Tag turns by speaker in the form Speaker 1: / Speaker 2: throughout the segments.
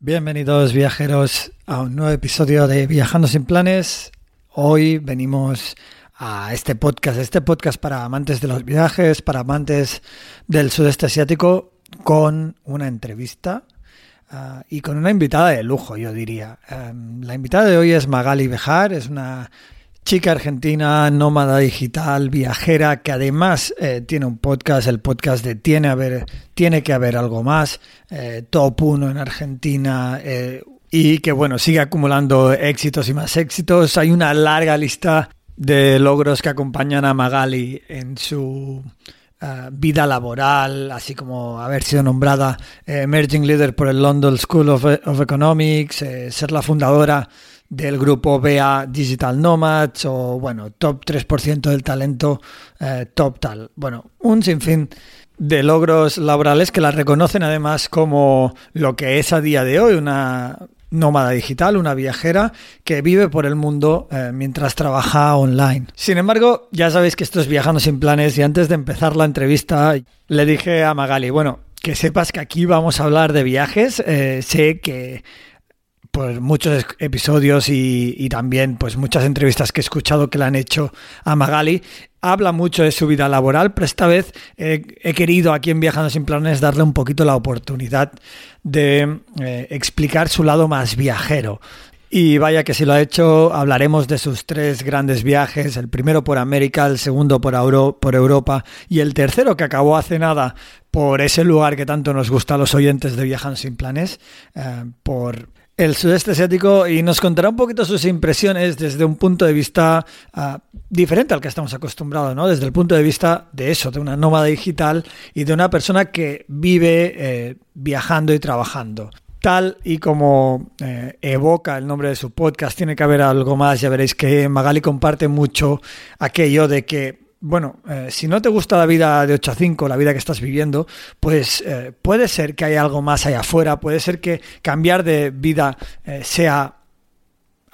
Speaker 1: Bienvenidos viajeros a un nuevo episodio de Viajando sin planes. Hoy venimos a este podcast, este podcast para amantes de los viajes, para amantes del sudeste asiático, con una entrevista uh, y con una invitada de lujo, yo diría. Um, la invitada de hoy es Magali Bejar, es una chica argentina, nómada digital, viajera, que además eh, tiene un podcast, el podcast de Tiene, haber, tiene que haber algo más, eh, top 1 en Argentina. Eh, y que bueno, sigue acumulando éxitos y más éxitos. Hay una larga lista de logros que acompañan a Magali en su vida laboral, así como haber sido nombrada Emerging Leader por el London School of, Economics, ser la fundadora del grupo BA Digital Nomads o, bueno, top 3% del talento eh, top tal. Bueno, un sinfín de logros laborales que la reconocen además como lo que es a día de hoy una nómada digital, una viajera que vive por el mundo eh, mientras trabaja online. Sin embargo, ya sabéis que esto es Viajando sin planes y antes de empezar la entrevista le dije a Magali, bueno, que sepas que aquí vamos a hablar de viajes, eh, sé que por muchos episodios y, también pues muchas entrevistas que he escuchado que le han hecho a Magali. Habla mucho de su vida laboral, pero esta vez he querido aquí en Viajando sin Planes darle un poquito la oportunidad de eh, explicar su lado más viajero. Y vaya que si lo ha hecho, hablaremos de sus tres grandes viajes, el primero por América, el segundo por, por Europa y el tercero que acabó hace nada por ese lugar que tanto nos gusta a los oyentes de Viajando sin Planes, eh, por el sudeste asiático y nos contará un poquito sus impresiones desde un punto de vista uh, diferente al que estamos acostumbrados, ¿no? Desde el punto de vista de eso, de una nómada digital y de una persona que vive eh, viajando y trabajando. Tal y como eh, evoca el nombre de su podcast, tiene que haber algo más. Ya veréis que Magali comparte mucho aquello de que bueno, eh, si no te gusta la vida de 8 a 5, la vida que estás viviendo, pues eh, puede ser que haya algo más allá afuera, puede ser que cambiar de vida eh, sea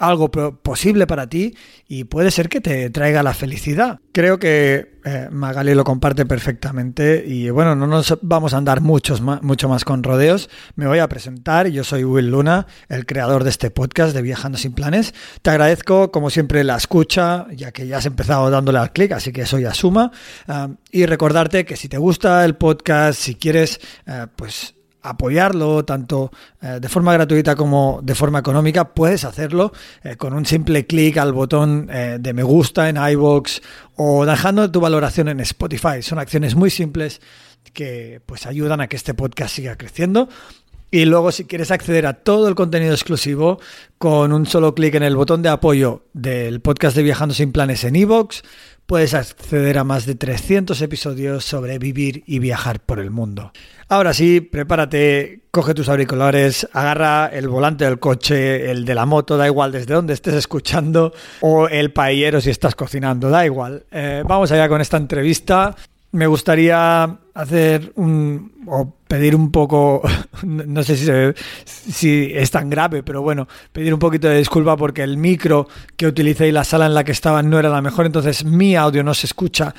Speaker 1: algo posible para ti y puede ser que te traiga la felicidad. Creo que eh, Magali lo comparte perfectamente y bueno, no nos vamos a andar muchos mucho más con rodeos. Me voy a presentar. Yo soy Will Luna, el creador de este podcast de Viajando sin Planes. Te agradezco, como siempre, la escucha, ya que ya has empezado dándole al clic, así que eso ya suma. Ah, y recordarte que si te gusta el podcast, si quieres, eh, pues apoyarlo tanto eh, de forma gratuita como de forma económica, puedes hacerlo eh, con un simple clic al botón eh, de me gusta en iVoox o dejando tu valoración en Spotify. Son acciones muy simples que pues ayudan a que este podcast siga creciendo. Y luego si quieres acceder a todo el contenido exclusivo con un solo clic en el botón de apoyo del podcast de Viajando sin Planes en iVoox, puedes acceder a más de 300 episodios sobre vivir y viajar por el mundo. Ahora sí, prepárate, coge tus auriculares, agarra el volante del coche, el de la moto, da igual desde donde estés escuchando, o el paellero si estás cocinando, da igual. Eh, vamos allá con esta entrevista. Me gustaría hacer un o pedir un poco, no sé si, si es tan grave, pero bueno, pedir un poquito de disculpa porque el micro que utilicé y la sala en la que estaba no era la mejor, entonces mi audio no se escucha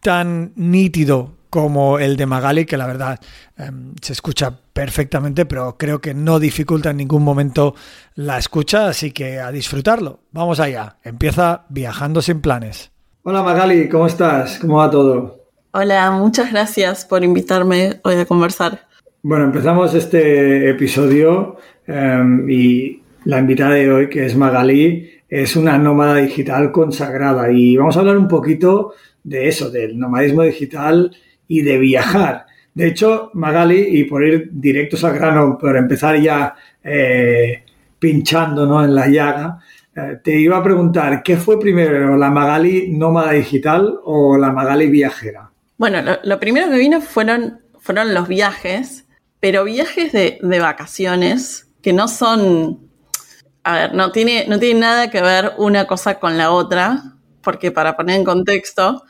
Speaker 1: tan nítido como el de Magali, que la verdad em, se escucha perfectamente, pero creo que no dificulta en ningún momento la escucha, así que a disfrutarlo. Vamos allá, empieza viajando sin planes. Hola Magali, ¿cómo estás? ¿Cómo va todo?
Speaker 2: Hola, muchas gracias por invitarme hoy a conversar.
Speaker 1: Bueno, empezamos este episodio em, y la invitada de hoy, que es Magali, es una nómada digital consagrada y vamos a hablar un poquito de eso, del nomadismo digital y de viajar. De hecho, Magali, y por ir directos al grano, por empezar ya eh, pinchando ¿no? en la llaga, eh, te iba a preguntar, ¿qué fue primero, la Magali nómada digital o la Magali viajera?
Speaker 2: Bueno, lo, primero que vino fueron, fueron los viajes, pero viajes de, de, vacaciones que no son, a ver, no tiene, no tiene nada que ver una cosa con la otra, porque para poner en contexto,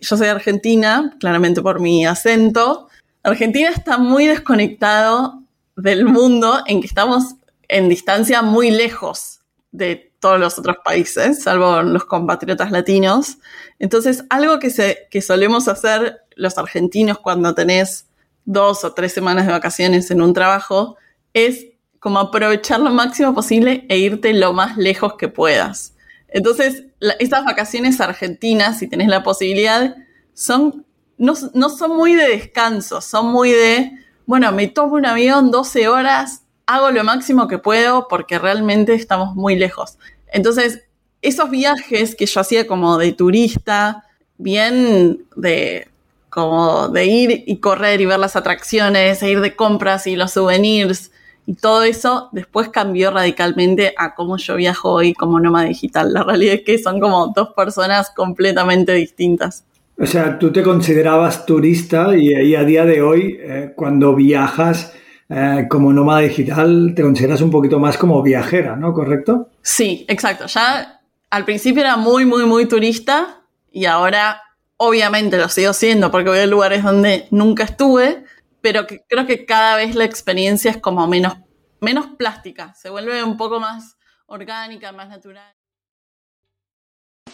Speaker 2: yo soy argentina, claramente por mi acento. Argentina está muy desconectado del mundo en que estamos en distancia muy lejos de todos los otros países, salvo los compatriotas latinos. Entonces, algo que, se, que solemos hacer los argentinos cuando tenés dos o tres semanas de vacaciones en un trabajo es como aprovechar lo máximo posible e irte lo más lejos que puedas. Entonces, estas vacaciones argentinas, si tenés la posibilidad, son, no, no son muy de descanso, son muy de, bueno, me tomo un avión 12 horas, hago lo máximo que puedo porque realmente estamos muy lejos. Entonces, esos viajes que yo hacía como de turista, bien de como de ir y correr y ver las atracciones, e ir de compras y los souvenirs y todo eso, después cambió radicalmente a cómo yo viajo hoy como nómada digital. La realidad es que son como dos personas completamente distintas.
Speaker 1: O sea, tú te considerabas turista y, ahí a día de hoy, eh, cuando viajas, eh, como nómada digital te consideras un poquito más como viajera, ¿no? ¿Correcto?
Speaker 2: Sí, exacto. Ya al principio era muy, muy, muy turista y ahora obviamente lo sigo siendo porque voy a lugares donde nunca estuve, pero creo que cada vez la experiencia es como menos, menos plástica, se vuelve un poco más orgánica, más natural.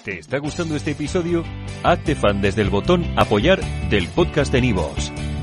Speaker 3: ¿Te está gustando este episodio? Hazte fan desde el botón apoyar del podcast de Nivos.